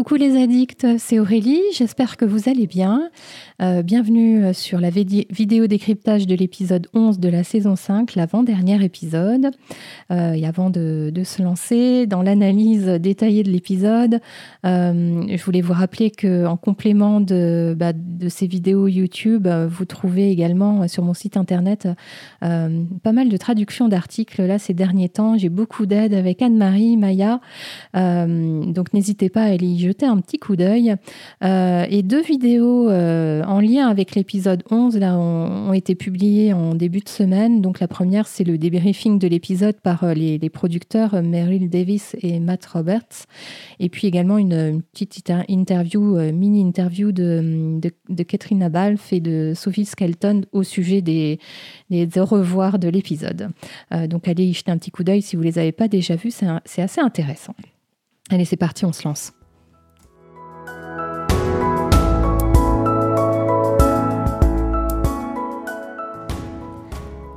Coucou les addicts, c'est Aurélie, j'espère que vous allez bien. Euh, bienvenue sur la vidéo décryptage de l'épisode 11 de la saison 5, l'avant-dernier épisode. Euh, et avant de, se lancer dans l'analyse détaillée de l'épisode, euh, je voulais vous rappeler qu'en complément de, bah, de, ces vidéos YouTube, vous trouvez également sur mon site internet pas mal de traductions d'articles là ces derniers temps. J'ai beaucoup d'aide avec Anne-Marie, Maya, donc n'hésitez pas à aller y jeter un petit coup d'œil. et deux vidéos en lien avec l'épisode 11 là, ont, été publiés en début de semaine. Donc la première, c'est le débriefing de l'épisode par euh, les, producteurs euh, Meryl Davis et Matt Roberts. Et puis également une, petite interview, euh, mini-interview de, de, Catherine Abalf et de Sophie Skelton au sujet des, des au revoir de l'épisode. donc allez y jeter un petit coup d'œil si vous ne les avez pas déjà vus, c'est assez intéressant. Allez, c'est parti, on se lance.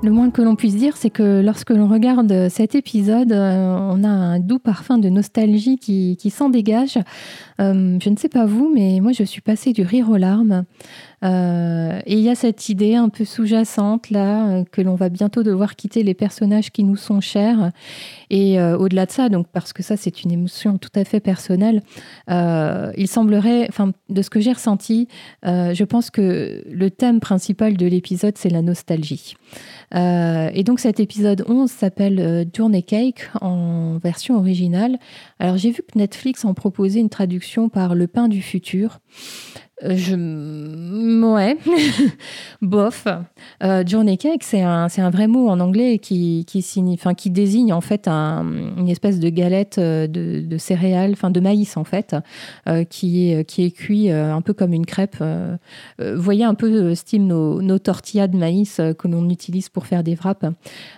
Le moins que l'on puisse dire, c'est que lorsque l'on regarde cet épisode, euh, on a un doux parfum de nostalgie qui, s'en dégage. Euh, je ne sais pas vous, mais moi je suis passée du rire aux larmes. Euh, et il y a cette idée un peu sous-jacente là que l'on va bientôt devoir quitter les personnages qui nous sont chers. Et au-delà de ça, donc parce que ça c'est une émotion tout à fait personnelle, il semblerait, enfin de ce que j'ai ressenti, je pense que le thème principal de l'épisode c'est la nostalgie. Euh, et donc cet épisode 11 s'appelle euh, Journey Cake en version originale. Alors j'ai vu que Netflix en proposait une traduction par Le pain du futur. Je... Ouais, bof. Euh, journey cake, c'est un, un, vrai mot en anglais qui, qui, signifie, enfin, qui désigne en fait un, une espèce de galette euh, de, céréales, enfin de maïs en fait, euh, qui, est, qui est cuit un peu comme une crêpe. vous voyez un peu style nos, tortillas de maïs que l'on utilise pour faire des wraps.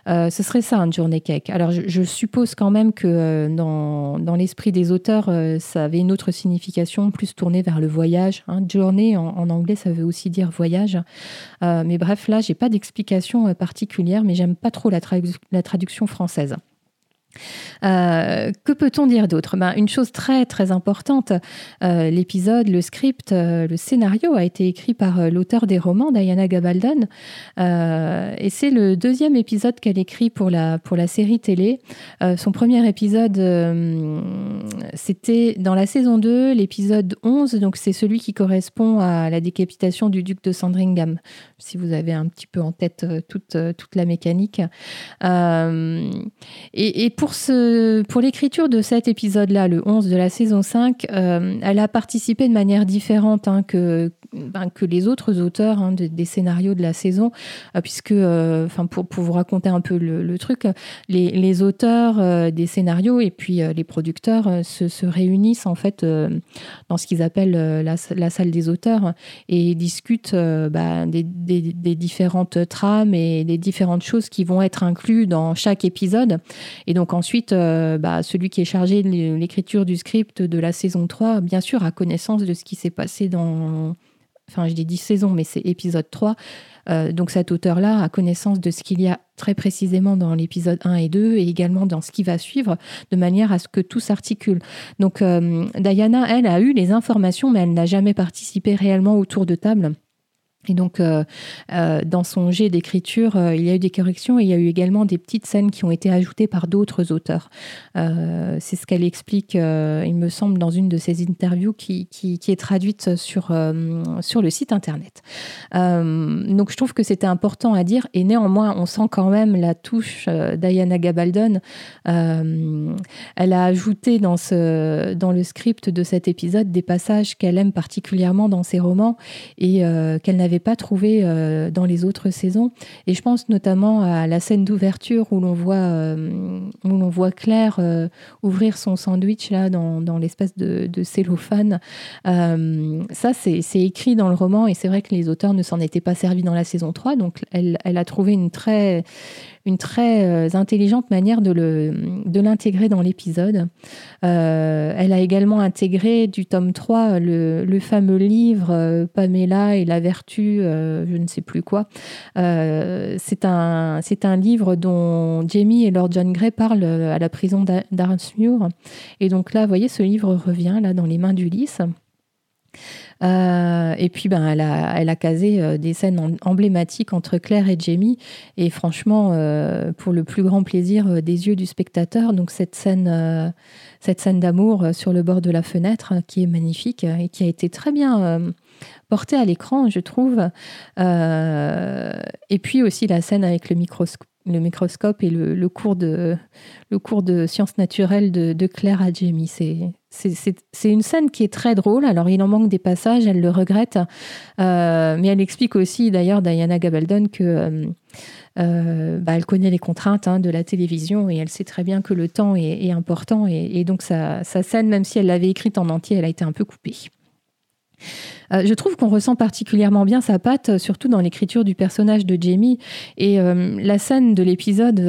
ce serait ça un journey cake. Alors je, je suppose quand même que dans, dans l'esprit des auteurs, ça avait une autre signification, plus tournée vers le voyage. Hein, journée en, anglais, ça veut aussi dire voyage. Euh, mais bref, là, j'ai pas d'explication euh, particulière, mais j'aime pas trop la traduction française. Euh, que peut-on dire d'autre? Ben, Une chose très très importante, euh, l'épisode, le script, euh, le scénario a été écrit par l'auteur des romans, Diana Gabaldon, et c'est le deuxième épisode qu'elle écrit pour la, pour la série télé. son premier épisode, c'était dans la saison 2, l'épisode 11, donc c'est celui qui correspond à la décapitation du duc de Sandringham, si vous avez un petit peu en tête toute, toute la mécanique. et, et pour pour, ce, pour l'écriture de cet épisode-là, le 11 de la saison 5, euh, elle a participé de manière différente hein, que, ben, que les autres auteurs hein, des scénarios de la saison, euh, puisque, euh, enfin, pour, vous raconter un peu le, truc, les, auteurs des scénarios et puis les producteurs se, se, réunissent en fait dans ce qu'ils appellent la, salle des auteurs et discutent bah, des, différentes trames et des différentes choses qui vont être incluses dans chaque épisode. Et donc ensuite, euh, bah, celui qui est chargé de l'écriture du script de la saison 3, bien sûr, a connaissance de ce qui s'est passé dans... Enfin, je dis 10 saisons, mais c'est épisode 3. Euh, donc cet auteur-là a connaissance de ce qu'il y a très précisément dans l'épisode 1 et 2 et également dans ce qui va suivre, de manière à ce que tout s'articule. Donc euh, Diana, elle, a eu les informations, mais elle n'a jamais participé réellement autour de table et donc, euh, euh, dans son jet d'écriture, euh, il y a eu des corrections et il y a eu également des petites scènes qui ont été ajoutées par d'autres auteurs. c'est ce qu'elle explique, il me semble, dans une de ses interviews qui, qui, est traduite sur, sur le site internet. donc, je trouve que c'était important à dire et néanmoins, on sent quand même la touche Diana Gabaldon. elle a ajouté dans, ce, dans le script de cet épisode des passages qu'elle aime particulièrement dans ses romans et qu'elle n'avait pas trouvé euh, dans les autres saisons. Et je pense notamment à la scène d'ouverture où l'on voit, euh, où l'on voit Claire euh, ouvrir son sandwich là dans, dans l'espèce de, cellophane. ça, c'est, c'est écrit dans le roman et c'est vrai que les auteurs ne s'en étaient pas servis dans la saison 3. Donc, elle, elle a trouvé une très une très intelligente manière de, de l'intégrer dans l'épisode. elle a également intégré du tome 3 le, le fameux livre Pamela et la vertu, je ne sais plus quoi. c'est un, livre dont Jamie et Lord John Grey parlent à la prison d'Arnsmuir. Et donc là, vous voyez, ce livre revient là dans les mains d'Ulysse. Euh, et puis, ben, elle, a, elle a casé euh, des scènes emblématiques entre Claire et Jamie. Et franchement, euh, pour le plus grand plaisir des yeux du spectateur, donc cette scène, cette scène d'amour sur le bord de la fenêtre, qui est magnifique et qui a été très bien portée à l'écran, je trouve. et puis aussi la scène avec le microscope le microscope et le, cours, de, le cours de sciences naturelles de, Claire à Jamie. C'est une scène qui est très drôle. Alors, il en manque des passages, elle le regrette. Euh, mais elle explique aussi, d'ailleurs, Diana Gabaldon, que. Euh, euh, bah, elle connaît les contraintes hein, de la télévision et elle sait très bien que le temps est, important et, donc sa, sa, scène, même si elle l'avait écrite en entier, elle a été un peu coupée. Euh, je trouve qu'on ressent particulièrement bien sa patte, euh, surtout dans l'écriture du personnage de Jamie. Et euh, la scène de l'épisode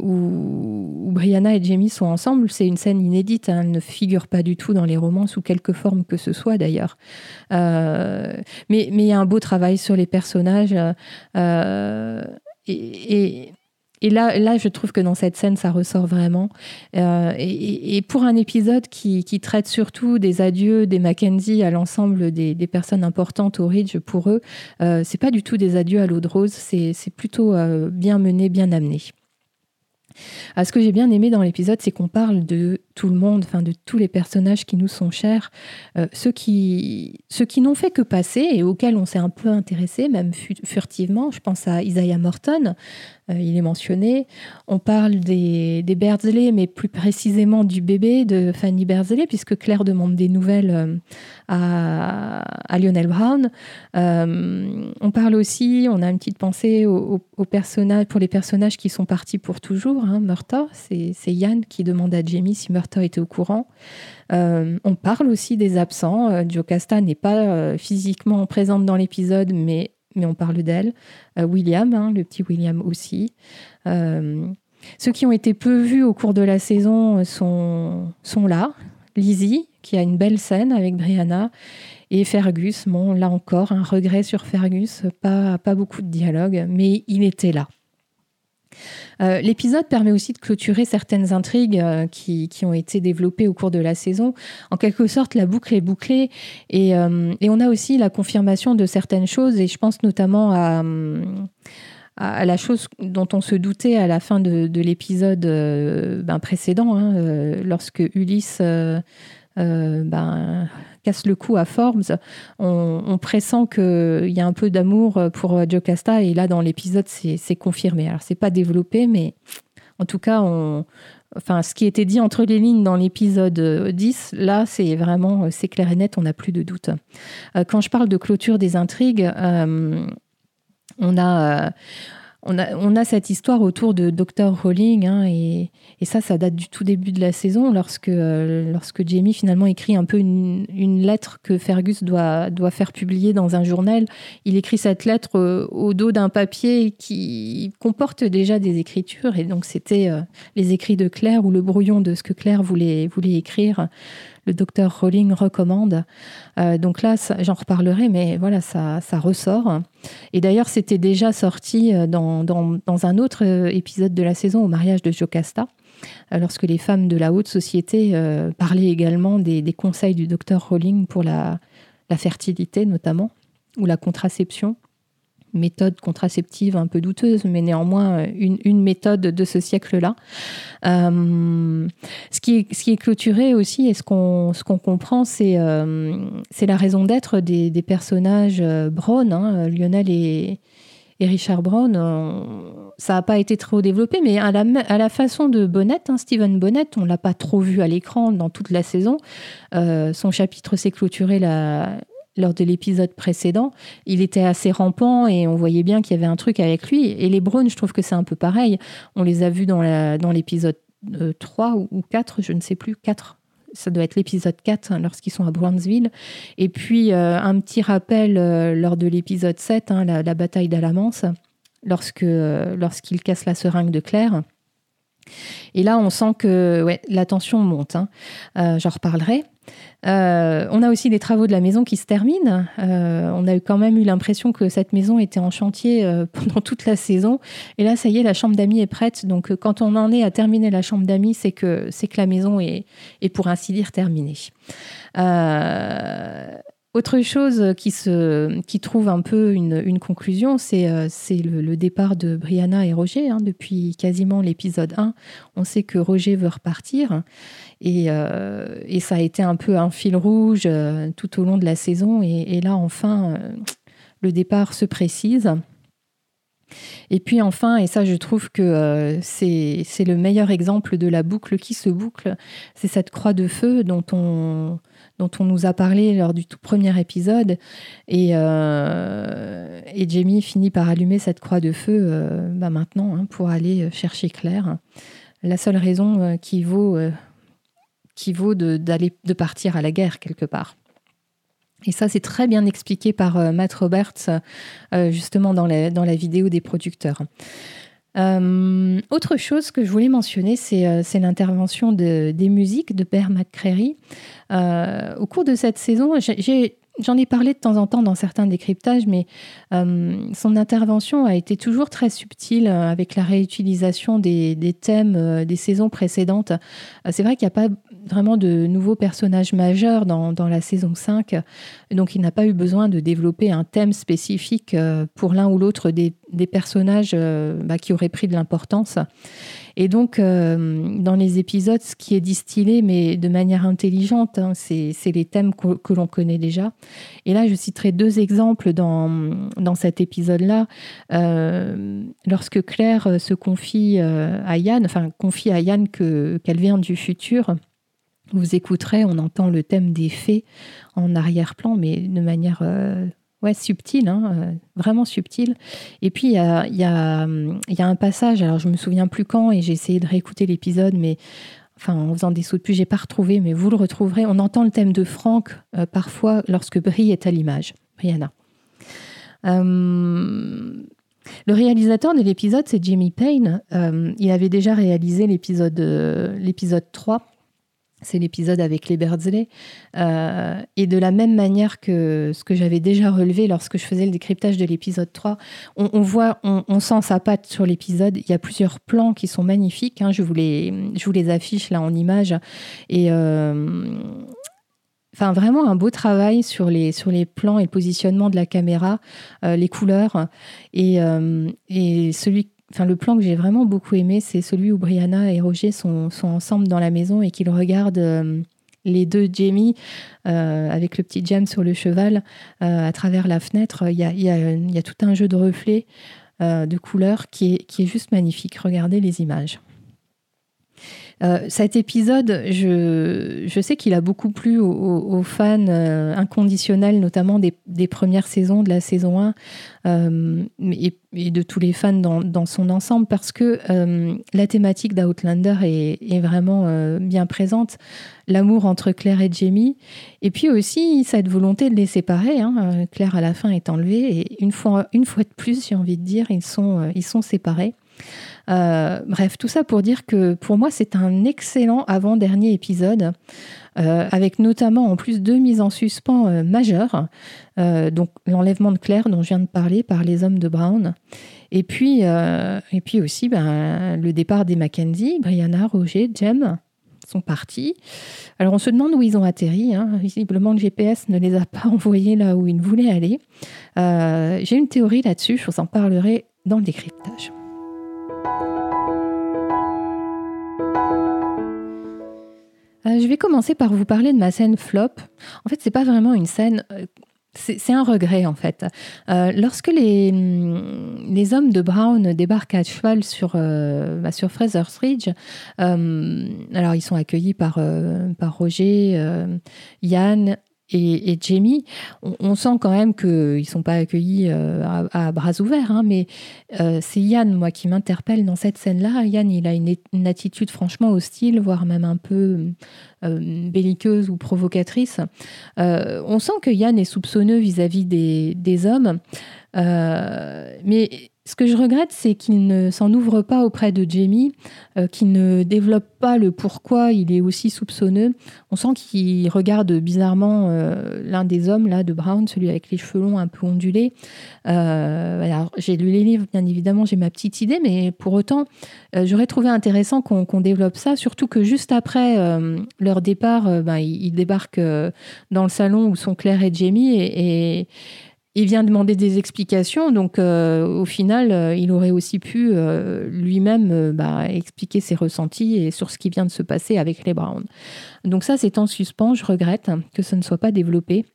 où, Brianna et Jamie sont ensemble, c'est une scène inédite. Hein. elle ne figure pas du tout dans les romans sous quelque forme que ce soit d'ailleurs. mais il y a un beau travail sur les personnages. et là, là, je trouve que dans cette scène, ça ressort vraiment. Euh, et, pour un épisode qui, traite surtout des adieux des Mackenzie à l'ensemble des, personnes importantes au Ridge pour eux, euh, c'est pas du tout des adieux à l'eau de rose, c'est plutôt euh, bien mené, bien amené. Ah, ce que j'ai bien aimé dans l'épisode, c'est qu'on parle de tout le monde, enfin de tous les personnages qui nous sont chers, euh, ceux qui, ceux qui n'ont fait que passer et auxquels on s'est un peu intéressé, même furtivement. Je pense à Isaiah Morton, il est mentionné. On parle des, des mais plus précisément du bébé de Fanny Beardsley, puisque Claire demande des nouvelles euh, à, Lionel Brown. on parle aussi, on a une petite pensée aux, pour les personnages qui sont partis pour toujours. Hein, Murta, c'est Yann qui demande à Jamie si Murta était au courant. Euh, on parle aussi des absents. Euh, Jocasta n'est pas euh, physiquement présente dans l'épisode, mais, mais on parle d'elle. William, hein, le petit William aussi. ceux qui ont été peu vus au cours de la saison sont, sont là. Lizzie, qui a une belle scène avec Brianna, et Fergus. Bon, là encore, un regret sur Fergus, pas, pas beaucoup de dialogue, mais il était là. Euh, l'épisode permet aussi de clôturer certaines intrigues euh, qui, ont été développées au cours de la saison. En quelque sorte, la boucle est bouclée et, euh, on a aussi la confirmation de certaines choses et je pense notamment à, la chose dont on se doutait à la fin de, l'épisode ben, précédent, hein, lorsque Ulysse ben, casse le cou à Forbes, on, pressent qu'il y a un peu d'amour pour Jocasta et là dans l'épisode c'est confirmé. Alors c'est pas développé mais en tout cas on, enfin ce qui était dit entre les lignes dans l'épisode 10 là c'est vraiment c'est clair et net on n'a plus de doute. Euh, quand je parle de clôture des intrigues euh, on a on a, cette histoire autour de Dr. Rowling, hein, et, ça, ça date du tout début de la saison, lorsque, euh, lorsque Jamie finalement écrit un peu une, lettre que Fergus doit, doit faire publier dans un journal. Il écrit cette lettre euh, au dos d'un papier qui comporte déjà des écritures, et donc c'était euh, les écrits de Claire ou le brouillon de ce que Claire voulait, voulait écrire le docteur Rowling recommande. Euh, donc là, j'en reparlerai, mais voilà, ça, ressort. Et d'ailleurs, c'était déjà sorti euh, dans, un autre euh, épisode de la saison au mariage de Jocasta, lorsque les femmes de la haute société parlaient également des, conseils du docteur Rowling pour la fertilité notamment, ou la contraception méthode contraceptive un peu douteuse, mais néanmoins euh, une, méthode de ce siècle-là. Euh, ce, qui est, ce qui est clôturé aussi, et ce qu'on qu'on comprend, c'est euh, la raison d'être des, personnages Brown, hein, Lionel et, et, Richard Brown. ça n'a pas été trop développé, mais à la, à la façon de Bonnet, hein, Stephen Bonnet, on l'a pas trop vu à l'écran dans toute la saison. son chapitre s'est clôturé la, lors de l'épisode précédent, il était assez rampant et on voyait bien qu'il y avait un truc avec lui. Et les Browns, je trouve que c'est un peu pareil. On les a vus dans, l'épisode 3 euh, ou 4, je ne sais plus, 4. Ça doit être l'épisode 4 hein, lorsqu'ils sont à Brownsville. Et puis euh, un petit rappel euh, lors de l'épisode 7, hein, la, bataille d'Alamance. lorsque lorsqu'il casse la seringue de Claire. Et là, on sent que la tension monte. Hein. J'en reparlerai. Euh, on a aussi les travaux de la maison qui se terminent. Euh, on a quand même eu l'impression que cette maison était en chantier euh, pendant toute la saison. Et là, ça y est, la chambre d'amis est prête. Donc, quand on en est à terminer la chambre d'amis, c'est que, que la maison est, pour ainsi dire, terminée. Autre chose qui, se, qui trouve un peu une, conclusion, c'est euh, le, départ de Brianna et Roger. Hein. Depuis quasiment l'épisode 1, on sait que Roger veut repartir. Et, euh, et, ça a été un peu un fil rouge euh, tout au long de la saison. Et, là, enfin, le départ se précise. Et puis enfin, et ça je trouve que c'est le meilleur exemple de la boucle qui se boucle, c'est cette croix de feu dont on, dont on nous a parlé lors du tout premier épisode. Et, euh, Jamie finit par allumer cette croix de feu euh, bah maintenant hein, pour aller chercher Claire. La seule raison euh, qui vaut, qui vaut de, de partir à la guerre quelque part. Et ça, c'est très bien expliqué par Matt Roberts, justement dans la vidéo des producteurs. Euh, autre chose que je voulais mentionner, c'est euh, l'intervention de, des musiques de Bear McCreary. Euh, au cours de cette saison, j'ai J'en ai parlé de temps en temps dans certains décryptages, mais euh, son intervention a été toujours très subtile euh, avec la réutilisation des, thèmes euh, des saisons précédentes. c'est vrai qu'il n'y a pas vraiment de nouveaux personnages majeurs dans, la saison 5, donc il n'a pas eu besoin de développer un thème spécifique pour l'un ou l'autre des, personnages bah, qui auraient pris de l'importance. Et donc, euh, dans les épisodes, ce qui est distillé, mais de manière intelligente, hein, c'est les thèmes que, l'on connaît déjà. Et là, je citerai deux exemples dans, dans cet épisode-là. Euh, lorsque Claire se confie euh, à Yann, enfin, confie à Yann qu'elle vient du futur, vous écouterez, on entend le thème des fées en arrière-plan, mais de manière ouais, subtil, hein, euh, vraiment subtil. Et puis, il y a, un passage, alors je me souviens plus quand, et j'ai essayé de réécouter l'épisode, mais enfin, en faisant des sauts de puce, j'ai pas retrouvé, mais vous le retrouverez. On entend le thème de Franck euh, parfois lorsque Brie est à l'image, Brianna. Euh, le réalisateur de l'épisode, c'est Jimmy Payne. il avait déjà réalisé l'épisode l'épisode 3 c'est l'épisode avec les Birdsley. Euh, et de la même manière que ce que j'avais déjà relevé lorsque je faisais le décryptage de l'épisode 3, on, voit, on, sent sa patte sur l'épisode. Il y a plusieurs plans qui sont magnifiques. Hein. je, vous les, je vous les affiche là en image. Et. Euh, vraiment un beau travail sur les, sur les plans et le positionnement de la caméra, euh, les couleurs. Et, et celui Enfin, le plan que j'ai vraiment beaucoup aimé, c'est celui où Brianna et Roger sont, ensemble dans la maison et qu'ils regardent euh, les deux Jamie euh, avec le petit James sur le cheval euh, à travers la fenêtre. Il y a, tout un jeu de reflets, de couleurs qui est juste magnifique. Regardez les images. Euh, cet épisode, je, sais qu'il a beaucoup plu aux, fans euh, inconditionnels, notamment des, premières saisons de la saison 1 euh, et, de tous les fans dans, son ensemble, parce que la thématique d'Outlander est, est, vraiment bien présente. L'amour entre Claire et Jamie, et puis aussi cette volonté de les séparer. Hein. Claire, à la fin, est enlevée, et une fois, une fois de plus, j'ai envie de dire, ils sont, ils sont séparés. Euh, bref, tout ça pour dire que pour moi, c'est un excellent avant-dernier épisode, euh, avec notamment en plus deux mises en suspens euh, majeures. donc l'enlèvement de Claire dont je viens de parler par les hommes de Brown. Et puis, aussi ben, le départ des Mackenzie, Brianna, Roger, Jem sont partis. Alors on se demande où ils ont atterri. Hein. Visiblement le GPS ne les a pas envoyés là où ils voulaient aller. J'ai une théorie là-dessus, je vous en parlerai dans le décryptage. Euh, je vais commencer par vous parler de ma scène flop. En fait, c'est pas vraiment une scène. Euh, c'est un regret en fait. Euh, lorsque les, mm, les hommes de Brown débarquent à cheval sur, bah, sur Fraser's Ridge, alors ils sont accueillis par, par Roger, Yann et, Jamie, on, sent quand même qu'ils ne sont pas accueillis euh, à, bras ouverts, hein, mais euh, c'est Yann, moi, qui m'interpelle dans cette scène-là. Yann, il a une, attitude franchement hostile, voire même un peu euh, belliqueuse ou provocatrice. on sent que Yann est soupçonneux vis-à-vis des, des, hommes, mais ce que je regrette, c'est qu'il ne s'en ouvre pas auprès de Jamie, euh, qu'il ne développe pas le pourquoi il est aussi soupçonneux. On sent qu'il regarde bizarrement euh, l'un des hommes là de Brown, celui avec les cheveux longs un peu ondulés. Euh, alors, j'ai lu les livres, bien évidemment, j'ai ma petite idée, mais pour autant, j'aurais trouvé intéressant qu'on développe ça, surtout que juste après leur départ, ben, ils, débarquent dans le salon où sont Claire et Jamie et il vient demander des explications, donc euh, au final, euh, il aurait aussi pu euh, lui-même bah, expliquer ses ressentis et sur ce qui vient de se passer avec les Browns. Donc ça, c'est en suspens. Je regrette que ce ne soit pas développé.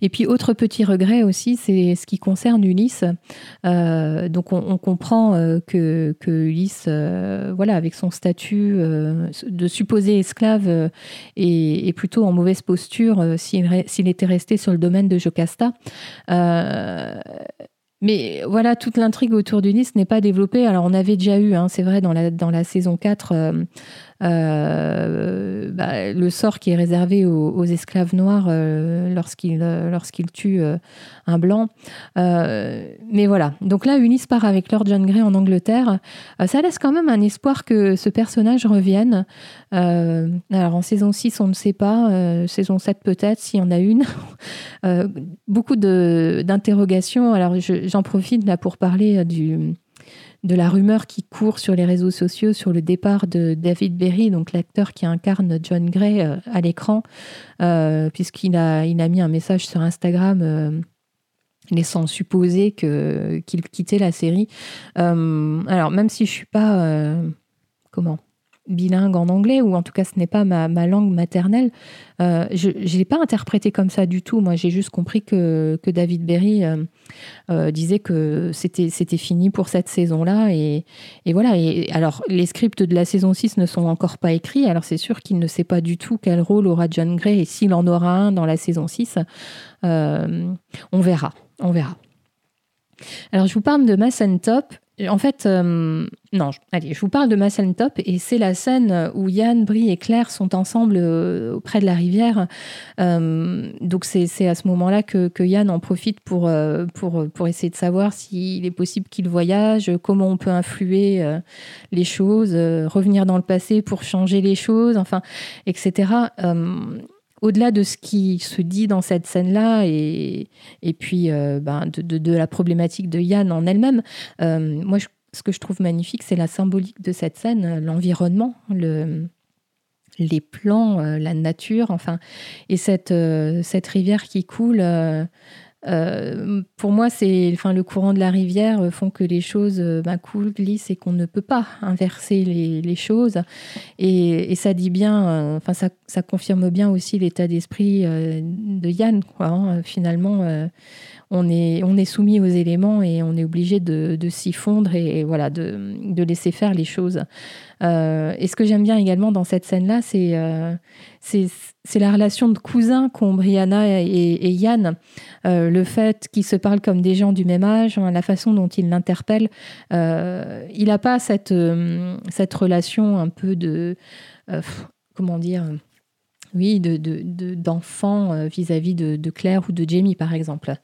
Et puis, autre petit regret aussi, c'est ce qui concerne Ulysse. Euh, donc, on, comprend euh, que, Ulysse, euh, voilà, avec son statut de supposé esclave, est, plutôt en mauvaise posture s'il était resté sur le domaine de Jocasta. mais voilà, toute l'intrigue autour d'Ulysse n'est pas développée. Alors, on avait déjà eu, hein, c'est vrai, dans la, saison 4, euh, bah, le sort qui est réservé aux, esclaves noirs euh, lorsqu'ils euh, tuent un blanc. mais voilà, donc là, Ulysse part avec Lord John Grey en Angleterre. ça laisse quand même un espoir que ce personnage revienne. alors en saison 6, on ne sait pas, saison 7 peut-être, s'il y en a une. beaucoup d'interrogations. Alors j'en profite là pour parler du de la rumeur qui court sur les réseaux sociaux sur le départ de David Berry, donc l'acteur qui incarne John Gray euh, à l'écran, euh, puisqu'il a, il a mis un message sur Instagram euh, laissant supposer qu'il quittait la série. alors, même si je suis pas... comment? Bilingue en anglais, ou en tout cas ce n'est pas ma, langue maternelle. Euh, je ne l'ai pas interprété comme ça du tout. Moi, j'ai juste compris que, que David Berry euh, euh, disait que c'était, fini pour cette saison-là. Et, et, voilà. Et alors, les scripts de la saison 6 ne sont encore pas écrits. Alors, c'est sûr qu'il ne sait pas du tout quel rôle aura John Gray et s'il en aura un dans la saison 6. on verra. On verra. Alors, je vous parle de Mass Top. En fait, euh, non, allez, je vous parle de Mass Top et c'est la scène où Yann, Brie et Claire sont ensemble euh, auprès de la rivière. Euh, donc c'est à ce moment-là que, Yann en profite pour, pour, pour essayer de savoir s'il est possible qu'il voyage, comment on peut influer les choses, revenir dans le passé pour changer les choses, enfin, etc au-delà de ce qui se dit dans cette scène-là et, et puis euh, ben, de, la problématique de Yann en elle-même, euh, moi, ce que je trouve magnifique, c'est la symbolique de cette scène, l'environnement, le, les plans, euh, la nature, enfin, et cette rivière qui coule. Euh, pour moi, c'est, enfin, le courant de la rivière euh, font que les choses ben, coulent, glissent et qu'on ne peut pas inverser les, choses. Et, ça dit bien, enfin, ça, ça, confirme bien aussi l'état d'esprit de Yann, quoi, hein. finalement on est, soumis aux éléments et on est obligé de, s'y fondre et, voilà, de, laisser faire les choses. Euh, et ce que j'aime bien également dans cette scène-là, c'est euh, la relation de cousins qu'ont Brianna et, Yann. Euh, le fait qu'ils se parlent comme des gens du même âge, hein, la façon dont ils l'interpellent. il n'a pas cette relation un peu de... comment dire oui, d'enfants de, de, vis-à-vis de, Claire ou de Jamie, par exemple.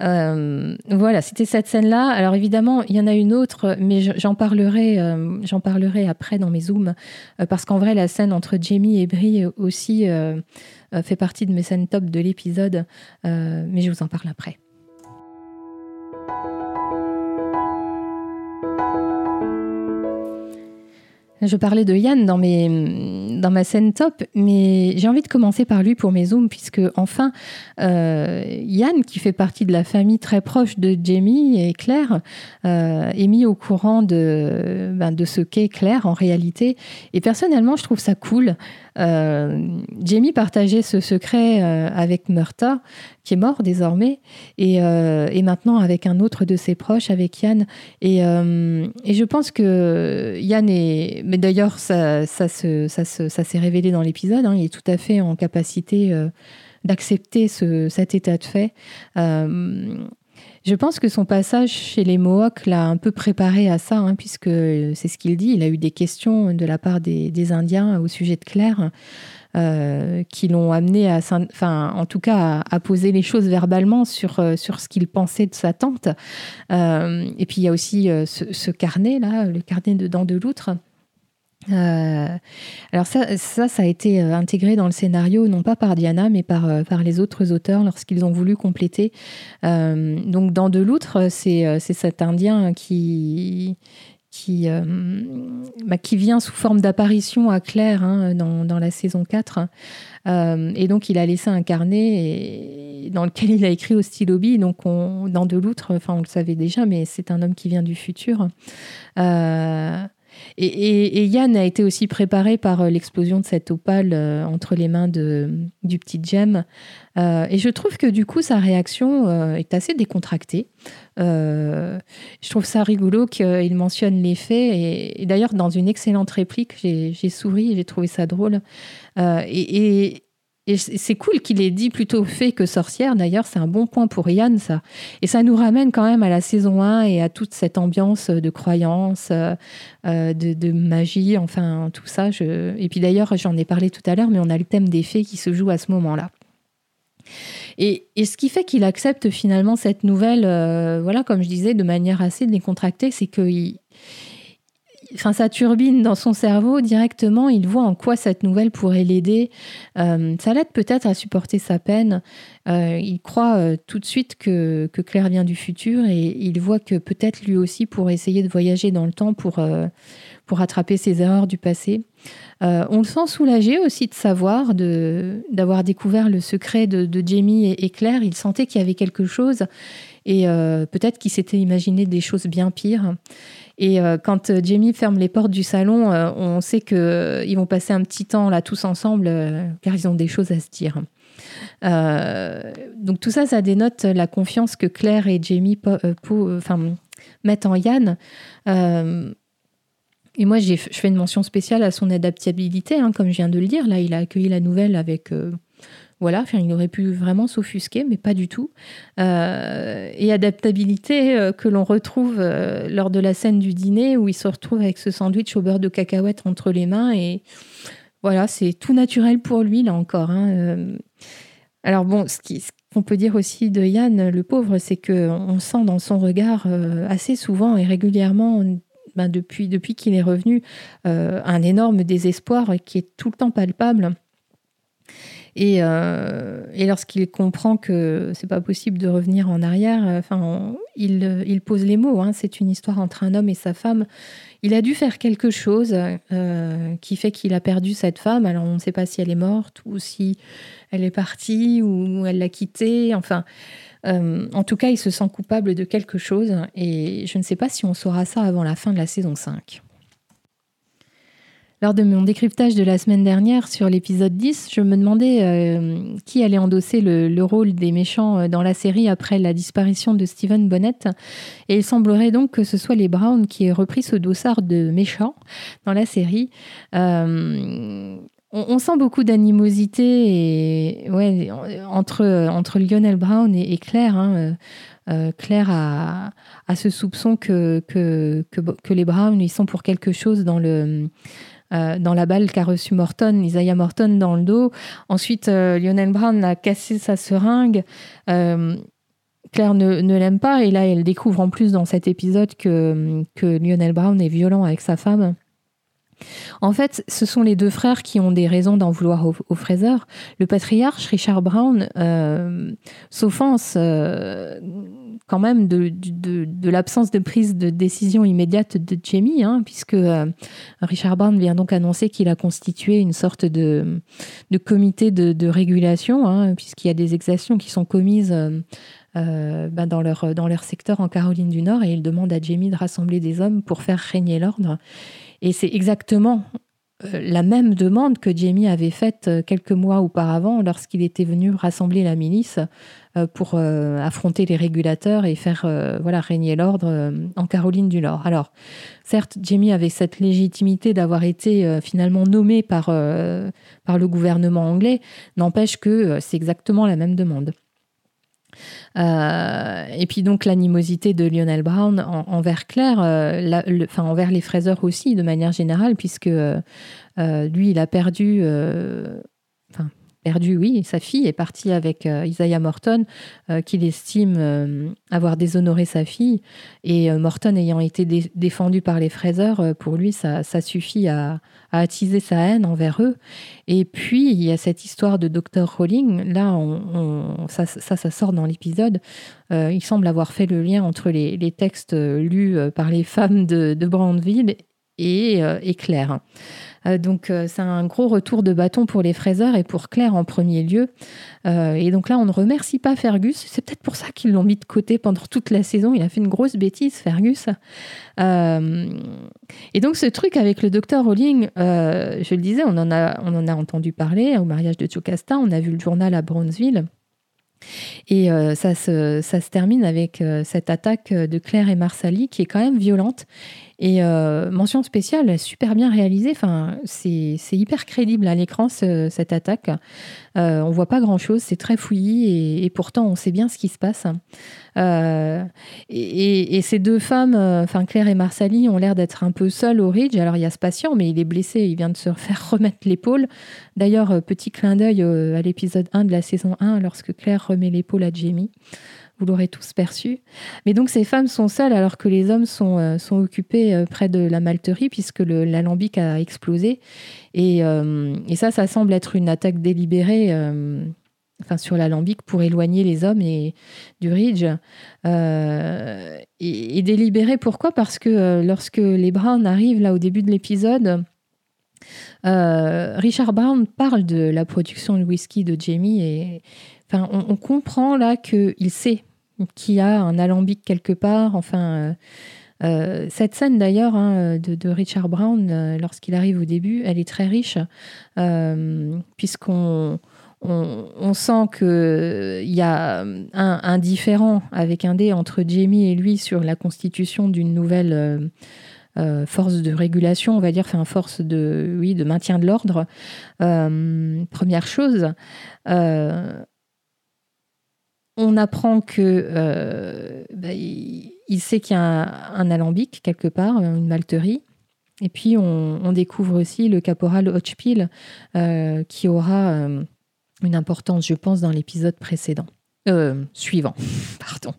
Euh, voilà, c'était cette scène-là. Alors évidemment, il y en a une autre, mais j'en parlerai, euh, j'en parlerai après dans mes zooms, euh, parce qu'en vrai, la scène entre Jamie et Brie aussi fait partie de mes scènes top de l'épisode, mais je vous en parle après. Je parlais de Yann dans, mes, ma scène top, mais j'ai envie de commencer par lui pour mes zooms, puisque enfin, euh, Yann, qui fait partie de la famille très proche de Jamie et Claire, euh, est mis au courant de, ben, de ce qu'est Claire en réalité. Et personnellement, je trouve ça cool. Euh, Jamie partageait ce secret euh, avec Murta, qui est mort désormais, et, euh, et, maintenant avec un autre de ses proches, avec Yann. Et, et je pense que Yann est... Mais d'ailleurs, ça, ça, se, ça, ça s'est révélé dans l'épisode, hein, il est tout à fait en capacité d'accepter ce, cet état de fait. Je pense que son passage chez les Mohawks l'a un peu préparé à ça, hein, puisque c'est ce qu'il dit. Il a eu des questions de la part des, Indiens au sujet de Claire. Euh, qui l'ont amené à, enfin, en tout cas, à, poser les choses verbalement sur, euh, sur ce qu'il pensait de sa tante. Euh, et puis il y a aussi ce, ce, carnet là, le carnet de Dents de Loutre, euh, alors ça, ça, ça a été euh, intégré dans le scénario, non pas par Diana, mais par, euh, par les autres auteurs lorsqu'ils ont voulu compléter. donc dans De l'outre, c'est cet Indien qui, qui, bah, qui vient sous forme d'apparition à Claire hein, dans, dans, la saison 4. et donc il a laissé un carnet et, dans lequel il a écrit au stylo Donc on, dans De l'outre, enfin on le savait déjà, mais c'est un homme qui vient du futur. Et, Yann a été aussi préparé par euh, l'explosion de cette opale euh, entre les mains de, du petit Jem. Euh, et je trouve que du coup, sa réaction est assez décontractée. je trouve ça rigolo qu'il mentionne les faits. Et, d'ailleurs, dans une excellente réplique, j'ai souri et j'ai trouvé ça drôle. et, et c'est cool qu'il ait dit plutôt fait que sorcière. D'ailleurs, c'est un bon point pour Yann, ça. Et ça nous ramène quand même à la saison 1 et à toute cette ambiance de croyance, euh, de, magie, enfin, tout ça. Et puis d'ailleurs, j'en ai parlé tout à l'heure, mais on a le thème des fées qui se joue à ce moment-là. Et, ce qui fait qu'il accepte finalement cette nouvelle, euh, voilà, comme je disais, de manière assez décontractée, c'est qu'il enfin, ça turbine dans son cerveau directement. Il voit en quoi cette nouvelle pourrait l'aider. Euh, ça l'aide peut-être à supporter sa peine. Euh, il croit euh, tout de suite que, Claire vient du futur et il voit que peut-être lui aussi pourrait essayer de voyager dans le temps pour, pour rattraper ses erreurs du passé. On le sent soulagé aussi de savoir, d'avoir découvert le secret de, Jamie et, Claire. Il sentait qu'il y avait quelque chose et peut-être qu'il s'était imaginé des choses bien pires. Et euh, quand euh, Jamie ferme les portes du salon, euh, on sait qu'ils vont passer un petit temps là tous ensemble, car ils ont des choses à se dire. donc tout ça, ça dénote la confiance que Claire et Jamie mettent en Yann. Et moi, je fais une mention spéciale à son adaptabilité, hein, comme je viens de le dire. Là, il a accueilli la nouvelle avec voilà, enfin, il aurait pu vraiment s'offusquer, mais pas du tout. Euh, et adaptabilité euh, que l'on retrouve euh, lors de la scène du dîner où il se retrouve avec ce sandwich au beurre de cacahuète entre les mains. Et voilà, c'est tout naturel pour lui, là encore. Hein, alors bon, ce qu'on peut dire aussi de Yann, le pauvre, c'est qu'on sent dans son regard assez souvent et régulièrement ben, depuis, depuis qu'il est revenu, un énorme désespoir qui est tout le temps palpable. Euh, et, lorsqu'il comprend que c'est pas possible de revenir en arrière, euh, enfin, il, il, pose les mots. Hein. c'est une histoire entre un homme et sa femme. Il a dû faire quelque chose euh, qui fait qu'il a perdu cette femme. Alors on ne sait pas si elle est morte ou si elle est partie ou elle l'a quittée. Enfin, en tout cas, il se sent coupable de quelque chose. Et je ne sais pas si on saura ça avant la fin de la saison 5. Lors de mon décryptage de la semaine dernière sur l'épisode 10, je me demandais euh, qui allait endosser le, rôle des méchants euh, dans la série après la disparition de Stephen Bonnet. Et il semblerait donc que ce soit les Brown qui aient repris ce dossard de méchants dans la série. Euh, on, sent beaucoup d'animosité entre, Lionel Brown et, Claire. Hein, Claire a, ce soupçon que, les Brown ils sont pour quelque chose euh, dans la balle qu'a reçue Morton, Isaiah Morton dans le dos. Ensuite, euh, Lionel Brown a cassé sa seringue. Euh, Claire ne, l'aime pas et là, elle découvre en plus dans cet épisode que Lionel Brown est violent avec sa femme. En fait, ce sont les deux frères qui ont des raisons d'en vouloir au, Fraser. Le patriarche, Richard Brown, s'offense quand même de, l'absence de prise de décision immédiate de Jamie, hein, puisque euh, Richard Brown vient donc annoncer qu'il a constitué une sorte de, comité de, régulation, hein, puisqu'il y a des exactions qui sont commises euh, euh, bah, dans leur secteur en Caroline du Nord, et il demande à Jamie de rassembler des hommes pour faire régner l'ordre. Et c'est exactement la même demande que Jamie avait faite quelques mois auparavant lorsqu'il était venu rassembler la milice euh, pour euh, affronter les régulateurs et faire euh, régner l'ordre en Caroline du Nord. Alors, certes, Jamie avait cette légitimité d'avoir été finalement nommé par le gouvernement anglais, n'empêche que c'est exactement la même demande. Et puis donc l'animosité de Lionel Brown envers Claire, enfin envers les fraiseurs aussi de manière générale, puisque lui il a perdu perdu, oui. Sa fille est partie avec euh, Isaiah Morton, euh, qu'il estime euh, avoir déshonoré sa fille. Et Morton ayant été défendu par les Fraser, pour lui, ça, suffit à, attiser sa haine envers eux. Et puis, il y a cette histoire de Dr. Rowling. Là, ça, sort dans l'épisode. il semble avoir fait le lien entre les, textes lus par les femmes de, de Brandville et, et Claire. Euh, donc euh, c'est un gros retour de bâton pour les fraiseurs et pour Claire en premier lieu. Euh, et donc là, on ne remercie pas Fergus. C'est peut-être pour ça qu'ils l'ont mis de côté pendant toute la saison. Il a fait une grosse bêtise, Fergus. et donc ce truc avec le docteur Rowling, je le disais, on en, a, on en a entendu parler au mariage de Jocasta. On a vu le journal à Brownsville. Et ça, se, ça, se, termine avec cette attaque de Claire et Marsali qui est quand même violente et euh, mention spéciale, super bien réalisée. Enfin, c'est hyper crédible à l'écran cette attaque. Euh, on voit pas grand chose, c'est très fouillis et, pourtant on sait bien ce qui se passe. Euh, et, ces deux femmes, enfin Claire et Marsali, ont l'air d'être un peu seules au Ridge. Alors il y a ce patient, mais il est blessé, il vient de se faire remettre l'épaule. D'ailleurs, petit clin d'œil à l'épisode 1 de la saison 1 lorsque Claire remet l'épaule à Jamie. Vous l'aurez tous perçu. Mais donc ces femmes sont seules alors que les hommes sont, euh, occupés euh, près de la malterie puisque l'alambic a explosé. Et, euh, et, ça, ça semble être une attaque délibérée enfin, sur l'alambic pour éloigner les hommes et, du Ridge. et, et, pourquoi? Parce que lorsque les Browns arrivent là au début de l'épisode, Richard Brown parle de la production de whisky de Jamie et enfin, on, comprend là qu'il sait qu'il y a un alambic quelque part. Enfin, euh, euh, cette scène d'ailleurs hein, de, Richard Brown, euh, lorsqu'il arrive au début, elle est très riche, puisqu'on on, sent qu'il y a un, différent avec un dé entre Jamie et lui sur la constitution d'une nouvelle force de régulation, on va dire, enfin force de, oui, de maintien de l'ordre. première chose on apprend que euh, bah, il, sait qu'il y a un, alambic quelque part, une malterie. Et puis on, découvre aussi le caporal Hotchpil euh, qui aura euh, une importance, je pense, dans l'épisode précédent. suivant, pardon.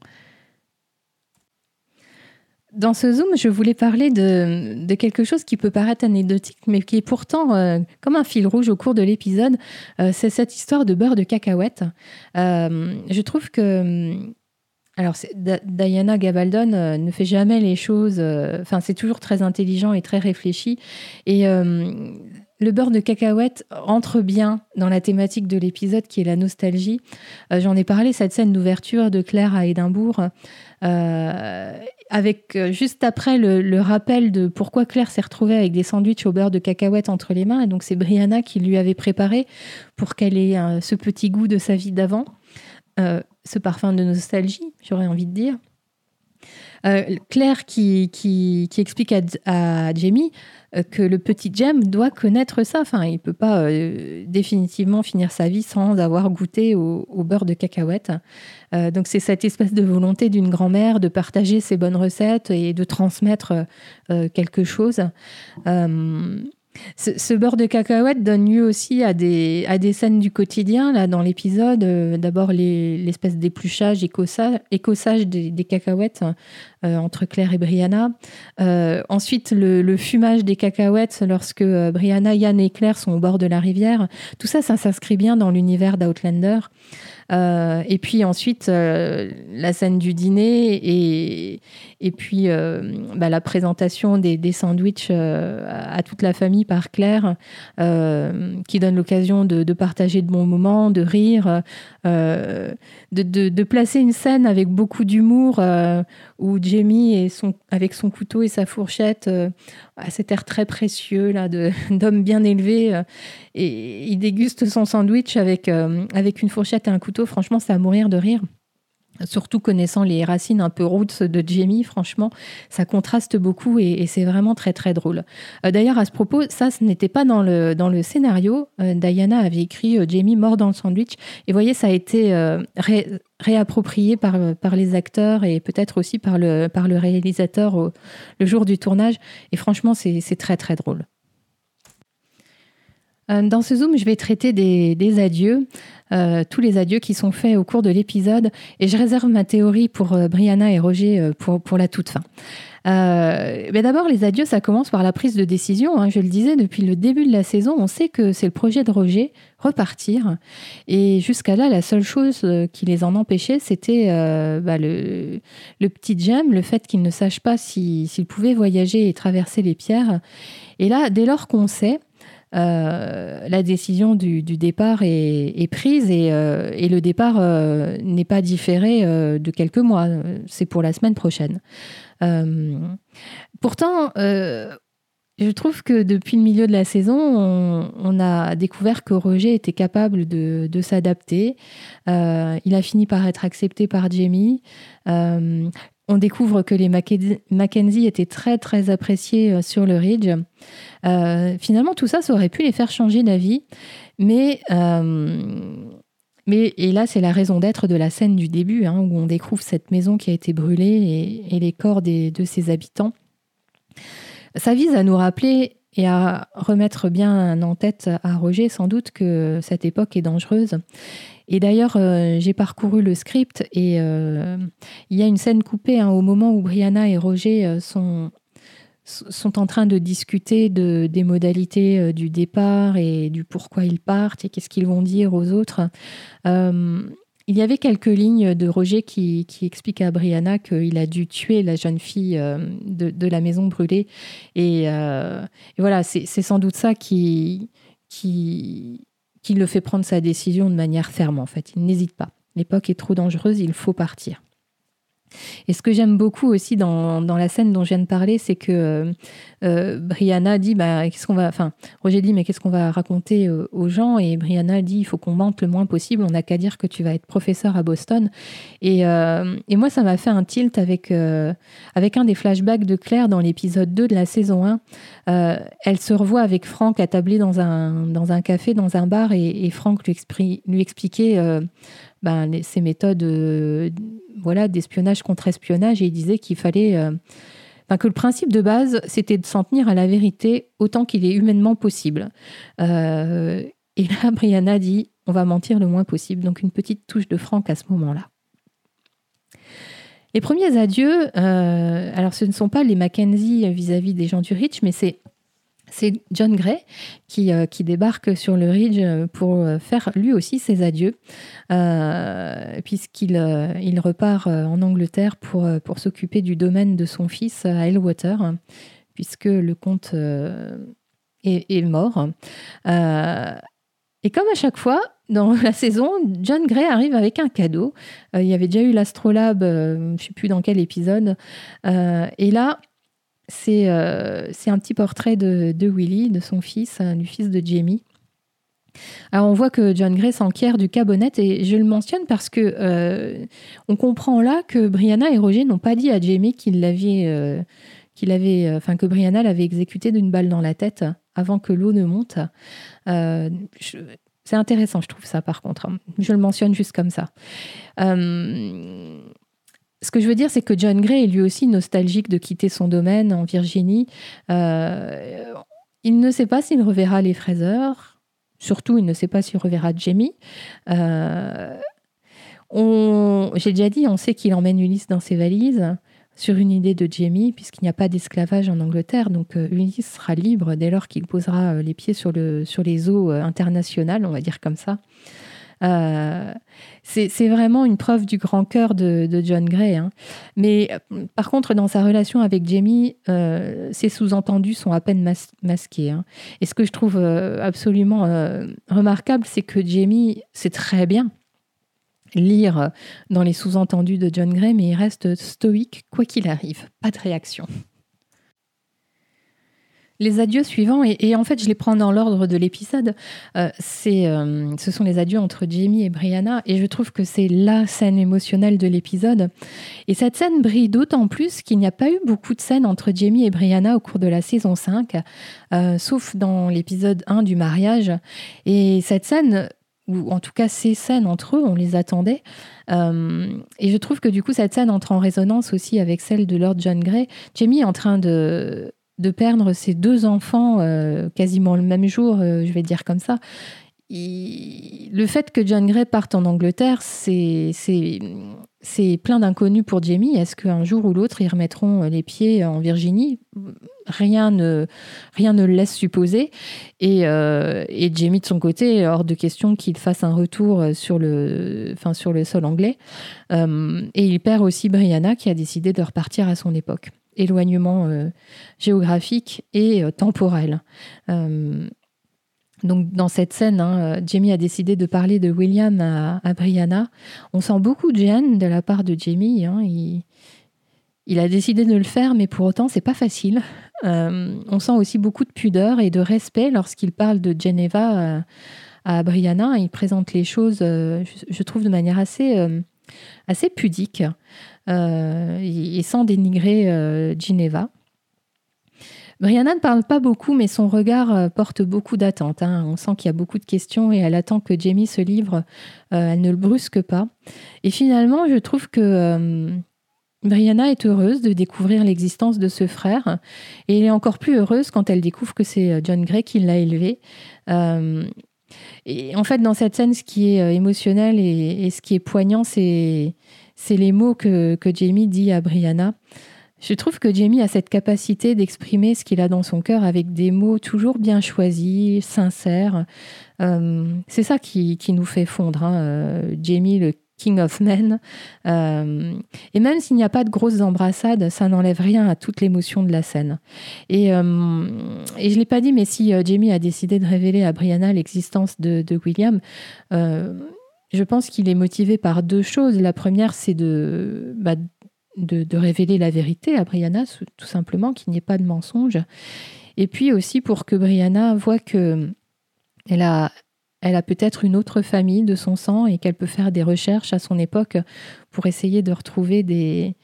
Dans ce zoom, je voulais parler de, quelque chose qui peut paraître anecdotique, mais qui est pourtant euh, comme un fil rouge au cours de l'épisode. Euh, c'est cette histoire de beurre de cacahuète. Euh, je trouve que. Alors, Diana Gabaldon ne fait jamais les choses. Enfin, c'est toujours très intelligent et très réfléchi. Et le beurre de cacahuète entre bien dans la thématique de l'épisode qui est la nostalgie. J'en ai parlé, cette scène d'ouverture de Claire à Édimbourg avec euh, juste après le, rappel de pourquoi Claire s'est retrouvée avec des sandwichs au beurre de cacahuète entre les mains. Et donc c'est Brianna qui lui avait préparé pour qu'elle ait euh, ce petit goût de sa vie d'avant, euh, ce parfum de nostalgie, j'aurais envie de dire. Claire qui, qui, explique à, Jamie que le petit Jem doit connaître ça. Enfin, il ne peut pas définitivement finir sa vie sans avoir goûté au, beurre de cacahuète. Euh, donc c'est cette espèce de volonté d'une grand-mère de partager ses bonnes recettes et de transmettre euh, quelque chose. Euh, ce, beurre de cacahuète donne lieu aussi à des, à des scènes du quotidien, là, dans l'épisode. D'abord, l'espèce d'épluchage, écossage, écossage des, cacahuètes entre Claire et Brianna. ensuite, le, fumage des cacahuètes lorsque Brianna, Yann et Claire sont au bord de la rivière. Tout ça, ça s'inscrit bien dans l'univers d'Outlander. Euh, et puis ensuite, euh, la scène du dîner et, et puis euh, bah, la présentation des, des sandwichs à toute la famille par Claire, qui donne l'occasion de, partager de bons moments, de rire, de, de, de, placer une scène avec beaucoup d'humour où Jamie, et son, avec son couteau et sa fourchette, à cet air très précieux là d'homme bien élevé, et il déguste son sandwich avec, avec une fourchette et un couteau franchement, c'est à mourir de rire. Surtout connaissant les racines un peu roots de Jamie, franchement, ça contraste beaucoup et, c'est vraiment très très drôle. Euh, d'ailleurs, à ce propos, ça, ce n'était pas dans le, dans le scénario. Euh, Diana avait écrit euh, Jamie mort dans le sandwich. Et voyez, ça a été réapproprié par, par les acteurs et peut-être aussi par le, par le réalisateur le jour du tournage. Et franchement, c'est très très drôle. Dans ce zoom, je vais traiter des, adieux. Euh, tous les adieux qui sont faits au cours de l'épisode. Et je réserve ma théorie pour euh, Brianna et Roger euh, pour, la toute fin. mais d'abord, les adieux, ça commence par la prise de décision. Hein. je le disais, depuis le début de la saison, on sait que c'est le projet de Roger, repartir. Et jusqu'à là, la seule chose qui les en empêchait, c'était bah, le, le, petit gemme, le fait qu'ils ne sachent pas s'ils pouvaient voyager et traverser les pierres. Et là, dès lors qu'on sait, euh, la décision du, départ est, prise et, euh, le départ euh, n'est pas différé de quelques mois. C'est pour la semaine prochaine. pourtant, je trouve que depuis le milieu de la saison, on, a découvert que Roger était capable de, s'adapter. il a fini par être accepté par Jamie. On découvre que les Mackenzie étaient très très appréciés sur le Ridge. Euh, finalement, tout ça, ça aurait pu les faire changer d'avis. Mais, euh, mais et là, c'est la raison d'être de la scène du début, hein, où on découvre cette maison qui a été brûlée et, les corps de ses habitants. Ça vise à nous rappeler et à remettre bien en tête à Roger, sans doute, que cette époque est dangereuse. Et d'ailleurs, euh, j'ai parcouru le script et il y a une scène coupée hein, au moment où Brianna et Roger sont sont en train de discuter de, des modalités euh, du départ et du pourquoi ils partent et qu'est-ce qu'ils vont dire aux autres. Euh, il y avait quelques lignes de Roger qui, qui à Brianna qu'il a dû tuer la jeune fille euh, de, la maison brûlée. Et, voilà, c'est sans doute ça qui, qui, qui le fait prendre sa décision de manière ferme, en fait. Il n'hésite pas. L'époque est trop dangereuse, il faut partir. Et ce que j'aime beaucoup aussi dans, dans, la scène dont je viens de parler, c'est que euh, euh, Brianna dit, bah, qu'est-ce qu'on va, enfin, Roger dit, mais qu'est-ce qu'on va raconter euh, aux gens? Et Brianna dit, il faut qu'on mente le moins possible. On n'a qu'à dire que tu vas être professeur à Boston. Et, et moi, ça m'a fait un tilt avec avec un des flashbacks de Claire dans l'épisode 2 de la saison 1. elle se revoit avec Franck attablé dans un dans un café, dans un bar, et, et Franck lui, expliquait ben, ces méthodes euh, voilà, d'espionnage contre espionnage et il disait qu'il fallait. Euh, que le principe de base, c'était de s'en tenir à la vérité autant qu'il est humainement possible. Euh, et là, Brianna dit on va mentir le moins possible. Donc, une petite touche de Franck à ce moment-là. Les premiers adieux, alors ce ne sont pas les Mackenzie vis-à-vis -vis des gens du Rich, mais c'est c'est John Gray qui, euh, qui, débarque sur le Ridge euh, pour euh, faire lui aussi ses adieux, puisqu'il il repart en Angleterre pour, pour s'occuper du domaine de son fils à Elwater, puisque le comte est, est, mort. et comme à chaque fois, dans la saison, John Gray arrive avec un cadeau. il y avait déjà eu l'astrolabe, je ne sais plus dans quel épisode. et là, euh, c'est un petit portrait de, de, Willy, de son fils, hein, du fils de Jamie. Alors on voit que John Gray s'enquiert du cabonnet et je le mentionne parce que euh, on comprend là que Brianna et Roger n'ont pas dit à Jamie qu'il l'avait, euh, qu'il avait, enfin que Brianna l'avait exécuté d'une balle dans la tête avant que l'eau ne monte. c'est intéressant, je trouve ça par contre. Hein. Je le mentionne juste comme ça. Ce que je veux dire, c'est que John Gray est lui aussi nostalgique de quitter son domaine en Virginie. Euh, il ne sait pas s'il reverra les fraiseurs. Surtout, il ne sait pas s'il reverra Jamie. Euh, j'ai déjà dit, on sait qu'il emmène Ulysse dans ses valises sur une idée de Jamie, puisqu'il n'y a pas d'esclavage en Angleterre. Donc euh, Ulysse sera libre dès lors qu'il posera les pieds sur, le, sur les eaux internationales, on va dire comme ça. Euh, c'est vraiment une preuve du grand cœur de, John Gray. Hein. Mais euh, par contre, dans sa relation avec Jamie, euh, ses sous-entendus sont à peine masqués. Hein. Et ce que je trouve absolument remarquable, c'est que Jamie sait très bien lire dans les sous-entendus de John Gray, mais il reste stoïque quoi qu'il arrive. Pas de réaction. Les adieux suivants, et, en fait je les prends dans l'ordre de l'épisode, euh, c'est, euh, ce sont les adieux entre Jamie et Brianna, et je trouve que c'est la scène émotionnelle de l'épisode. Et cette scène brille d'autant plus qu'il n'y a pas eu beaucoup de scènes entre Jamie et Brianna au cours de la saison 5, euh, sauf dans l'épisode 1 du mariage. Et cette scène, ou en tout cas ces scènes entre eux, on les attendait. et je trouve que du coup, cette scène entre en résonance aussi avec celle de Lord John Grey. Jamie est en train de, de perdre ses deux enfants euh, quasiment le même jour, euh, je vais dire comme ça. le fait que John Gray parte en Angleterre, c'est plein d'inconnus pour Jamie. Est-ce qu'un jour ou l'autre, ils remettront les pieds en Virginie? Rien ne, rien ne laisse supposer. Et, euh, et, Jamie, de son côté, hors de question qu'il fasse un retour sur le, enfin, sur le sol anglais. et il perd aussi Brianna, qui a décidé de repartir à son époque éloignement euh, géographique et euh, temporel. Euh, donc dans cette scène, hein, Jamie a décidé de parler de William à, Brianna. On sent beaucoup de gêne de la part de Jamie. Hein. il, a décidé de le faire, mais pour autant, c'est pas facile. on sent aussi beaucoup de pudeur et de respect lorsqu'il parle de Geneva à, Brianna. Il présente les choses, je, trouve, de manière assez, assez pudique. Euh, et sans dénigrer euh, Ginevra. Brianna ne parle pas beaucoup, mais son regard euh, porte beaucoup d'attentes. Hein. On sent qu'il y a beaucoup de questions et elle attend que Jamie se livre. elle ne le brusque pas. Et finalement, je trouve que Brianna est heureuse de découvrir l'existence de ce frère. Et elle est encore plus heureuse quand elle découvre que c'est John Gray qui l'a élevé. et en fait, dans cette scène, ce qui est émotionnel et ce qui est poignant, c'est c'est les mots que, Jamie dit à Brianna. Je trouve que Jamie a cette capacité d'exprimer ce qu'il a dans son cœur avec des mots toujours bien choisis, sincères. Euh, c'est ça qui, nous fait fondre. Hein, euh, Jamie, le King of Men. Euh, et même s'il n'y a pas de grosses embrassades, ça n'enlève rien à toute l'émotion de la scène. Et, et je ne l'ai pas dit, mais si Jamie a décidé de révéler à Brianna l'existence de, de, William, je pense qu'il est motivé par deux choses. La première, c'est de, bah, révéler la vérité à Brianna, tout simplement, qu'il n'y ait pas de mensonge. Et puis aussi pour que Brianna voit que elle a, peut-être une autre famille de son sang et qu'elle peut faire des recherches à son époque pour essayer de retrouver des,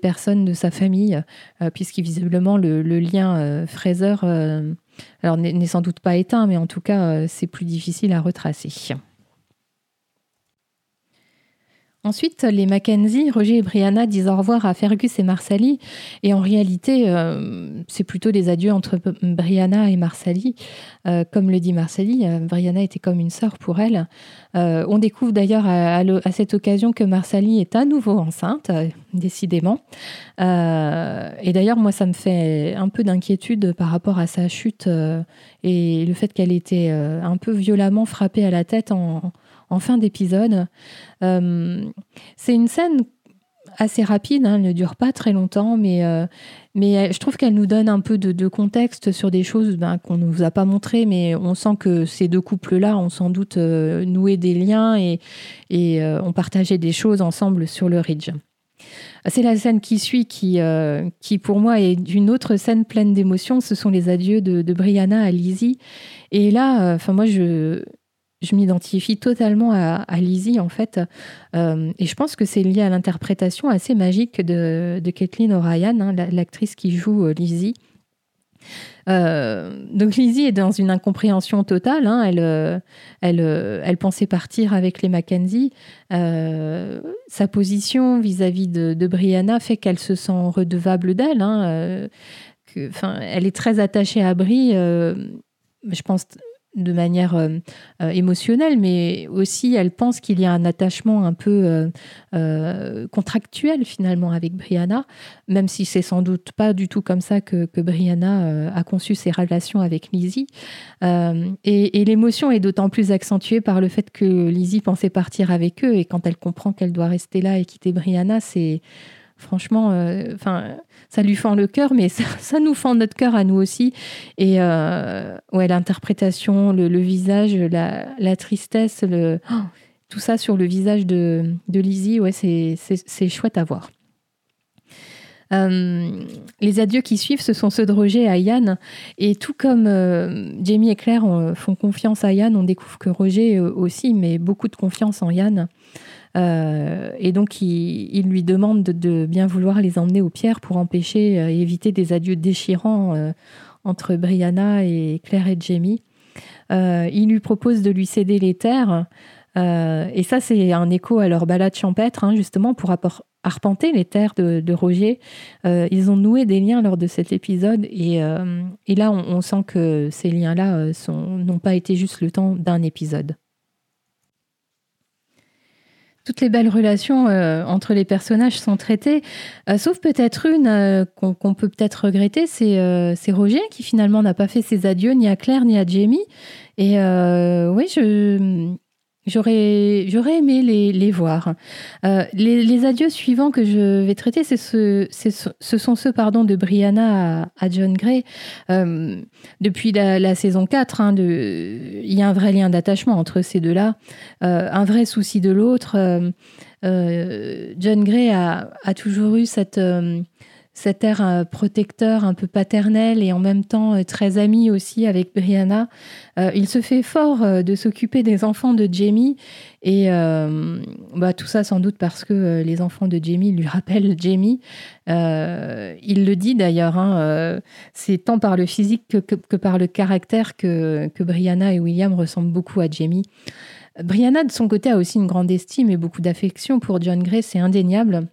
personnes de sa famille, euh, puisqu'visiblement le, le, lien euh, Fraser euh, n'est sans doute pas éteint, mais en tout cas c'est plus difficile à retracer. Ensuite, les Mackenzie, Roger et Brianna disent au revoir à Fergus et Marsali. Et en réalité, euh, c'est plutôt des adieux entre Brianna et Marsali. Euh, comme le dit Marsali, euh, Brianna était comme une sœur pour elle. on découvre d'ailleurs à, cette occasion que Marsali est à nouveau enceinte, décidément. et d'ailleurs, moi, ça me fait un peu d'inquiétude par rapport à sa chute et le fait qu'elle était un peu violemment frappée à la tête en en fin d'épisode. Euh, c'est une scène assez rapide, hein, elle ne dure pas très longtemps, mais, euh, mais je trouve qu'elle nous donne un peu de, contexte sur des choses ben, qu'on ne nous a pas montrées, mais on sent que ces deux couples-là ont sans doute euh, noué des liens et, et ont partagé des choses ensemble sur le Ridge. C'est la scène qui suit qui, qui, pour moi, est une autre scène pleine d'émotions. Ce sont les adieux de, de Brianna à Lizzie. Et là, enfin moi, je, je m'identifie totalement à, Lizzie en fait, euh, et je pense que c'est lié à l'interprétation assez magique de, Kathleen O'Ryan, hein, l'actrice qui joue euh, Lizzie. Euh, donc Lizzie est dans une incompréhension totale. Hein. elle, elle, elle, pensait partir avec les Mackenzie. sa position vis-à-vis de, Brianna fait qu'elle se sent redevable d'elle. Hein. Elle est très attachée à Brie. je pense de manière euh, euh, émotionnelle, mais aussi elle pense qu'il y a un attachement un peu euh, contractuel finalement avec Brianna, même si c'est sans doute pas du tout comme ça que, Brianna a conçu ses relations avec Lizzie. et l'émotion est d'autant plus accentuée par le fait que Lizzie pensait partir avec eux, et quand elle comprend qu'elle doit rester là et quitter Brianna, c'est franchement, enfin ça lui fend le cœur, mais ça, nous fend notre cœur à nous aussi. Et euh, ouais, l'interprétation, le, visage, la, tristesse, le, tout ça sur le visage de, de Lizzie, ouais, c'est chouette à voir. les adieux qui suivent, ce sont ceux de Roger et Yann. Et tout comme Jamie et Claire font confiance à Yann, on découvre que Roger aussi met beaucoup de confiance en Yann. Et donc, il, lui demande de, bien vouloir les emmener aux pierres pour empêcher et éviter des adieux déchirants entre Brianna et Claire et Jamie. il lui propose de lui céder les terres euh, et ça, c'est un écho à leur balade champêtre, hein, justement, pour arpenter les terres de, Roger. Euh, ils ont noué des liens lors de cet épisode, et, euh, là, on, sent que ces liens-là n'ont pas été juste le temps d'un épisode. Toutes les belles relations entre les personnages sont traitées, sauf peut-être une qu'on peut peut-être regretter, c'est Roger qui finalement n'a pas fait ses adieux ni à Claire ni à Jamie. Et oui, je, J'aurais, j'aurais aimé les, les voir. Euh, les, adieux suivants que je vais traiter, c'est ce, ce sont ceux pardon, de Brianna à, John Gray. Euh, depuis la, saison 4, hein, il y a un vrai lien d'attachement entre ces deux-là, euh, un vrai souci de l'autre. John Gray a, a, toujours eu cette cet air euh, protecteur, un peu paternel et en même temps euh, très ami aussi avec Brianna. Euh, il se fait fort de s'occuper des enfants de Jamie et bah, tout ça sans doute parce que les enfants de Jamie lui rappellent Jamie. il le dit d'ailleurs, hein, c'est tant par le physique que, par le caractère que, que Brianna et William ressemblent beaucoup à Jamie. Brianna, de son côté, a aussi une grande estime et beaucoup d'affection pour John Gray, c'est indéniable.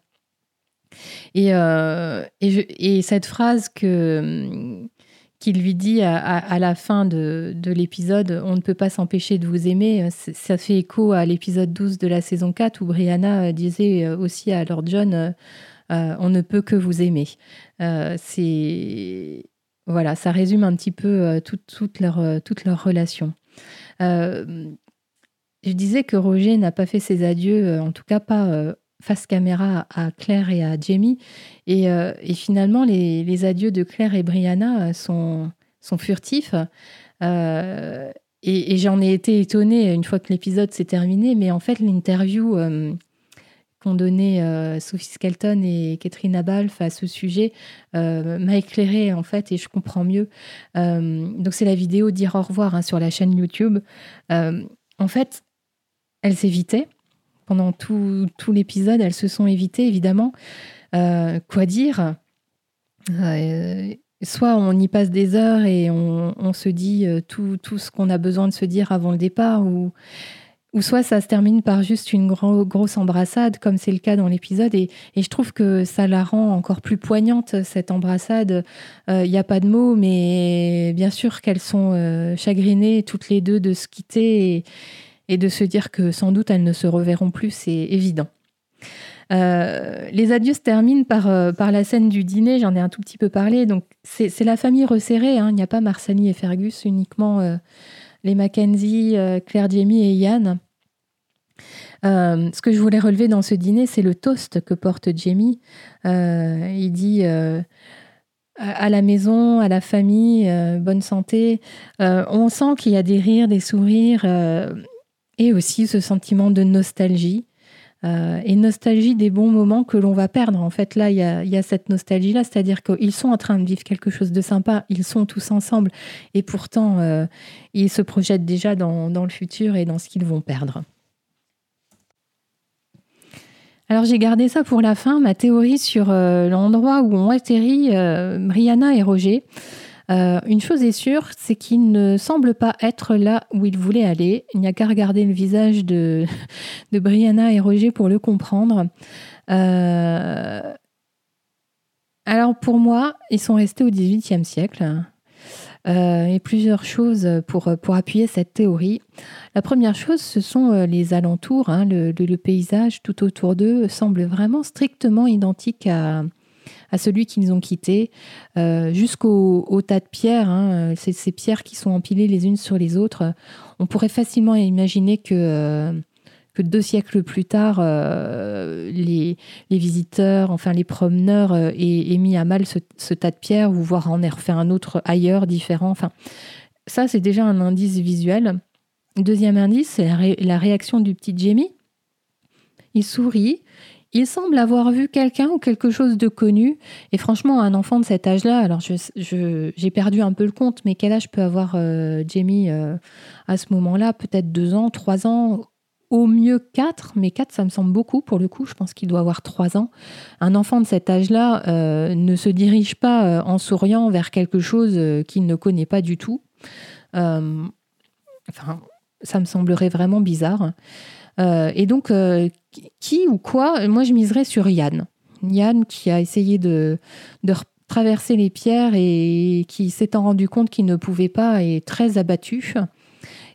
Et, euh, et, cette phrase que qu'il lui dit à, la fin de, de l'épisode On ne peut pas s'empêcher de vous aimer, ça fait écho à l'épisode 12 de la saison 4 où Brianna disait aussi à Lord John euh, On ne peut que vous aimer. Euh. Voilà, ça résume un petit peu toute, toute, leur, toute leur relation. je disais que Roger n'a pas fait ses adieux, en tout cas pas face caméra à Claire et à Jamie. Et, euh, finalement, les, adieux de Claire et Brianna euh, sont, furtifs. Euh, et, j'en ai été étonnée une fois que l'épisode s'est terminé. Mais en fait, l'interview qu'ont donné Sophie Skelton et Catherine Abalf à ce sujet m'a éclairée en fait et je comprends mieux. donc c'est la vidéo dire au revoir hein, sur la chaîne YouTube. en fait, elles évitaient pendant tout, l'épisode, elles se sont évitées, évidemment. Euh, quoi dire? Euh, Soit on y passe des heures et on, se dit euh, tout, tout ce qu'on a besoin de se dire avant le départ, ou, ou soit ça se termine par juste une grosse embrassade, comme c'est le cas dans l'épisode. Et, je trouve que ça la rend encore plus poignante, cette embrassade. Il n'y a pas de mots, mais bien sûr qu'elles sont chagrinées toutes les deux de se quitter. Et, et de se dire que sans doute elles ne se reverront plus, c'est évident. Euh, les adieux se terminent par, euh, par la scène du dîner, j'en ai un tout petit peu parlé. Donc c'est la famille resserrée, hein. il n'y a pas Marsani et Fergus, uniquement euh, les Mackenzie, Claire Jamie et Yann. ce que je voulais relever dans ce dîner, c'est le toast que porte Jamie. il dit à la maison, à la famille, bonne santé. on sent qu'il y a des rires, des sourires et aussi ce sentiment de nostalgie. Euh, et nostalgie des bons moments que l'on va perdre. En fait, là, il y a, cette nostalgie-là, c'est-à-dire qu'ils sont en train de vivre quelque chose de sympa, ils sont tous ensemble, et pourtant, euh, ils se projettent déjà dans, le futur et dans ce qu'ils vont perdre. Alors j'ai gardé ça pour la fin, ma théorie sur euh, l'endroit où ont atterri Brianna et Roger. Euh, une chose est sûre, c'est qu'il ne semble pas être là où il voulait aller. Il n'y a qu'à regarder le visage de, Brianna et Roger pour le comprendre. Euh, alors pour moi, ils sont restés au XVIIIe siècle. Euh, et plusieurs choses pour, pour appuyer cette théorie. La première chose, ce sont les alentours. Hein. le, paysage tout autour d'eux semble vraiment strictement identique à, à celui qu'ils ont quitté, euh, jusqu'au tas de pierres, hein, ces, pierres qui sont empilées les unes sur les autres. On pourrait facilement imaginer que, euh, que deux siècles plus tard, euh, les, visiteurs, enfin les promeneurs, aient, mis à mal ce, tas de pierres ou voire en aient refait un autre ailleurs, différent. Enfin, ça, c'est déjà un indice visuel. Deuxième indice, c'est la, réaction du petit Jamie. Il sourit, il semble avoir vu quelqu'un ou quelque chose de connu. Et franchement, un enfant de cet âge-là, alors j'ai perdu un peu le compte, mais quel âge peut avoir euh, Jamie euh, à ce moment-là? Peut-être deux ans, trois ans, au mieux quatre, mais quatre, ça me semble beaucoup pour le coup. Je pense qu'il doit avoir trois ans. Un enfant de cet âge-là euh, ne se dirige pas en souriant vers quelque chose qu'il ne connaît pas du tout. enfin, ça me semblerait vraiment bizarre. Et donc, qui ou quoi Moi, je miserais sur Yann. Yann qui a essayé de, traverser les pierres et qui s'étant rendu compte qu'il ne pouvait pas est très abattu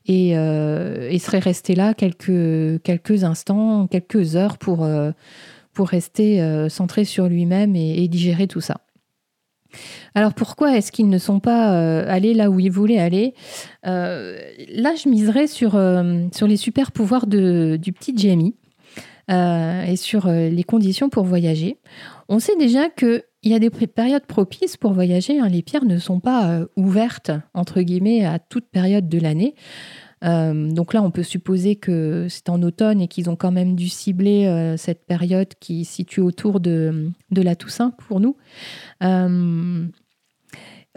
et, euh, serait resté là quelques, instants, quelques heures pour, euh, rester euh, centré sur lui-même et, digérer tout ça. Alors pourquoi est-ce qu'ils ne sont pas allés là où ils voulaient aller? Là, je miserais sur, sur les super pouvoirs de, du petit Jamie. Euh, et sur euh, les conditions pour voyager. On sait déjà qu'il y a des périodes propices pour voyager. Hein. Les pierres ne sont pas euh, ouvertes, entre guillemets, à toute période de l'année. Donc là, on peut supposer que c'est en automne et qu'ils ont quand même dû cibler cette période qui se situe autour de, la Toussaint pour nous.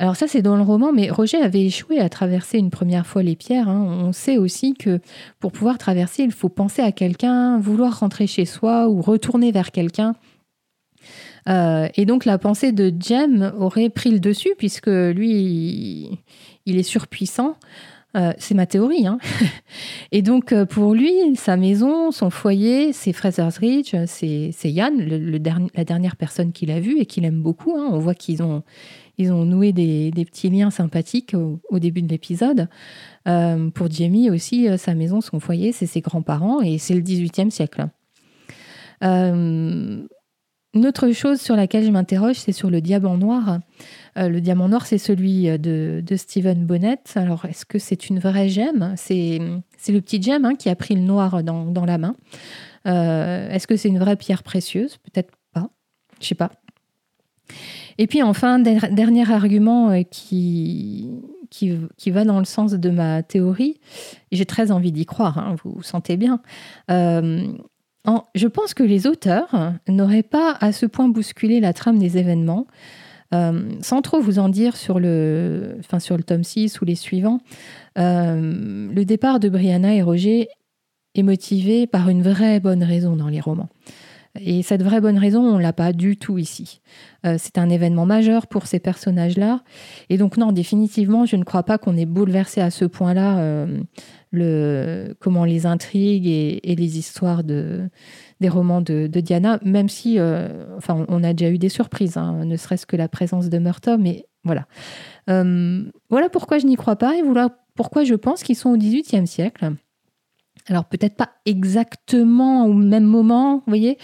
Alors ça, c'est dans le roman, mais Roger avait échoué à traverser une première fois les pierres. Hein. On sait aussi que pour pouvoir traverser, il faut penser à quelqu'un, vouloir rentrer chez soi ou retourner vers quelqu'un. Euh, et donc la pensée de Jem aurait pris le dessus, puisque lui, il est surpuissant. Euh, c'est ma théorie. Hein. et donc, euh, pour lui, sa maison, son foyer, c'est Fraser's Ridge, c'est Yann, la dernière personne qu'il a vue et qu'il aime beaucoup. Hein. On voit qu'ils ont, noué des, petits liens sympathiques au, début de l'épisode. Euh, pour Jamie aussi, sa maison, son foyer, c'est ses grands-parents et c'est le XVIIIe siècle. Une autre chose sur laquelle je m'interroge, c'est sur le diamant noir. le diamant noir, c'est celui de, Stephen Bonnet. Alors, est-ce que c'est une vraie gemme? C'est, le petit gemme hein, qui a pris le noir dans, la main. est-ce que c'est une vraie pierre précieuse? Peut-être pas. Je sais pas. Et puis enfin, dernier argument euh, qui, va dans le sens de ma théorie, j'ai très envie d'y croire, hein, vous, vous sentez bien. Euh, je pense que les auteurs n'auraient pas à ce point bousculé la trame des événements. Euh, sans trop vous en dire sur le, enfin, sur le tome 6 ou les suivants, le départ de Brianna et Roger est motivé par une vraie bonne raison dans les romans. Et cette vraie bonne raison, on l'a pas du tout ici. Euh, c'est un événement majeur pour ces personnages-là. Et donc non, définitivement, je ne crois pas qu'on ait bouleversé à ce point-là euh, le, comment les intrigues et, les histoires de, des romans de, Diana, même si, euh, on a déjà eu des surprises, hein, ne serait-ce que la présence de Murtaugh, mais voilà. voilà pourquoi je n'y crois pas et voilà pourquoi je pense qu'ils sont au XVIIIe siècle. Alors peut-être pas exactement au même moment, vous voyez,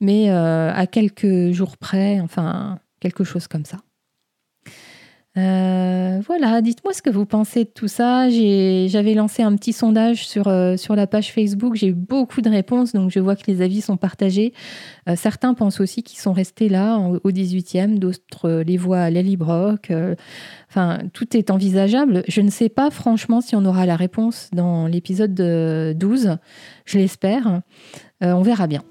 mais euh, à quelques jours près, enfin quelque chose comme ça. Euh, voilà, dites-moi ce que vous pensez de tout ça. J'avais lancé un petit sondage sur, euh, sur la page Facebook. J'ai eu beaucoup de réponses, donc je vois que les avis sont partagés. Euh, certains pensent aussi qu'ils sont restés là au 18e, d'autres les voient à Lellybrock. enfin, tout est envisageable. Je ne sais pas franchement si on aura la réponse dans l'épisode 12. Je l'espère. on verra bien.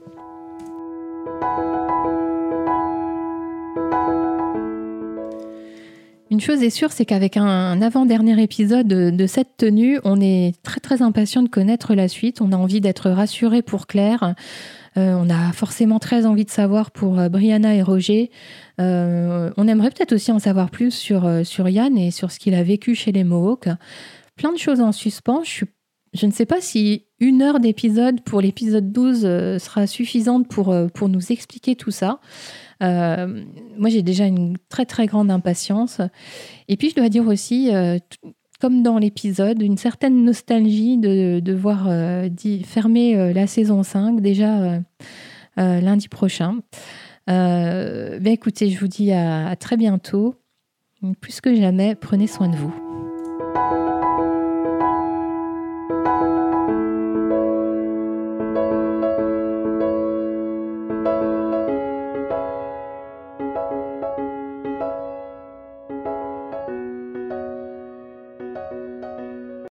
Une chose est sûre, c'est qu'avec un avant-dernier épisode de, cette tenue, on est très très impatient de connaître la suite. On a envie d'être rassuré pour Claire. Euh, on a forcément très envie de savoir pour euh, Brianna et Roger. Euh, on aimerait peut-être aussi en savoir plus sur, sur Yann et sur ce qu'il a vécu chez les Mohawks. Plein de choses en suspens. Je, je ne sais pas si une heure d'épisode pour l'épisode 12 sera suffisante pour, pour nous expliquer tout ça. Euh, moi, j'ai déjà une très très grande impatience. Et puis, je dois dire aussi, euh, comme dans l'épisode, une certaine nostalgie de, voir euh, fermer la saison 5 déjà lundi prochain. Ben, écoutez, je vous dis à très bientôt. Plus que jamais, prenez soin de vous.